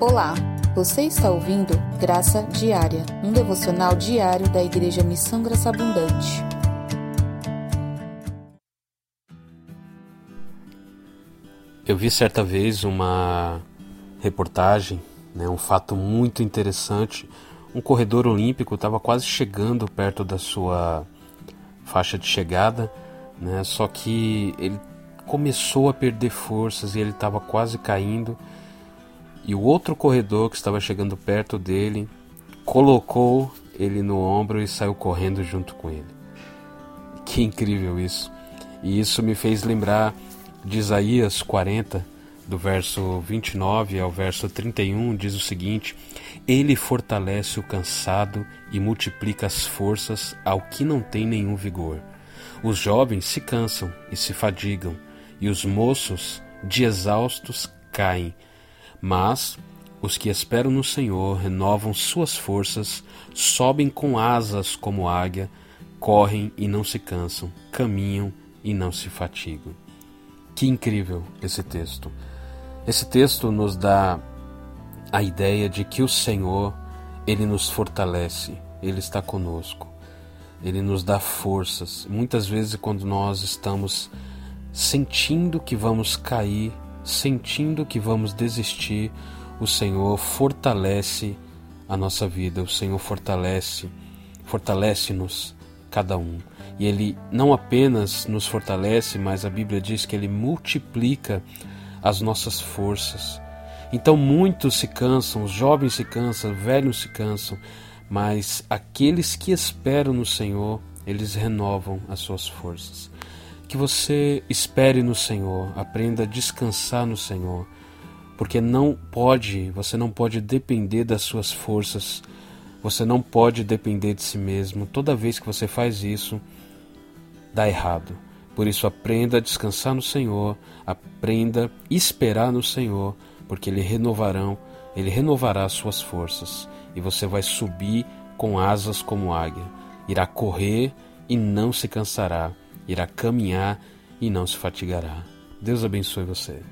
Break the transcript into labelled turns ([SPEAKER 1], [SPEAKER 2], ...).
[SPEAKER 1] Olá, você está ouvindo Graça Diária, um devocional diário da Igreja Missão Graça Abundante.
[SPEAKER 2] Eu vi certa vez uma reportagem, né, um fato muito interessante. Um corredor olímpico estava quase chegando perto da sua faixa de chegada, né, só que ele começou a perder forças e ele estava quase caindo. E o outro corredor que estava chegando perto dele colocou ele no ombro e saiu correndo junto com ele. Que incrível isso! E isso me fez lembrar de Isaías 40, do verso 29 ao verso 31, diz o seguinte: Ele fortalece o cansado e multiplica as forças ao que não tem nenhum vigor. Os jovens se cansam e se fadigam, e os moços, de exaustos, caem. Mas os que esperam no Senhor renovam suas forças, sobem com asas como águia, correm e não se cansam, caminham e não se fatigam. Que incrível esse texto! Esse texto nos dá a ideia de que o Senhor, ele nos fortalece, ele está conosco. Ele nos dá forças. Muitas vezes quando nós estamos sentindo que vamos cair, sentindo que vamos desistir, o Senhor fortalece a nossa vida, o Senhor fortalece, fortalece-nos cada um. E ele não apenas nos fortalece, mas a Bíblia diz que ele multiplica as nossas forças. Então muitos se cansam, os jovens se cansam, os velhos se cansam, mas aqueles que esperam no Senhor, eles renovam as suas forças. Que você espere no Senhor, aprenda a descansar no Senhor, porque não pode, você não pode depender das suas forças, você não pode depender de si mesmo. Toda vez que você faz isso, dá errado. Por isso aprenda a descansar no Senhor, aprenda a esperar no Senhor, porque ele renovarão, ele renovará as suas forças, e você vai subir com asas como águia, irá correr e não se cansará, irá caminhar e não se fatigará. Deus abençoe você.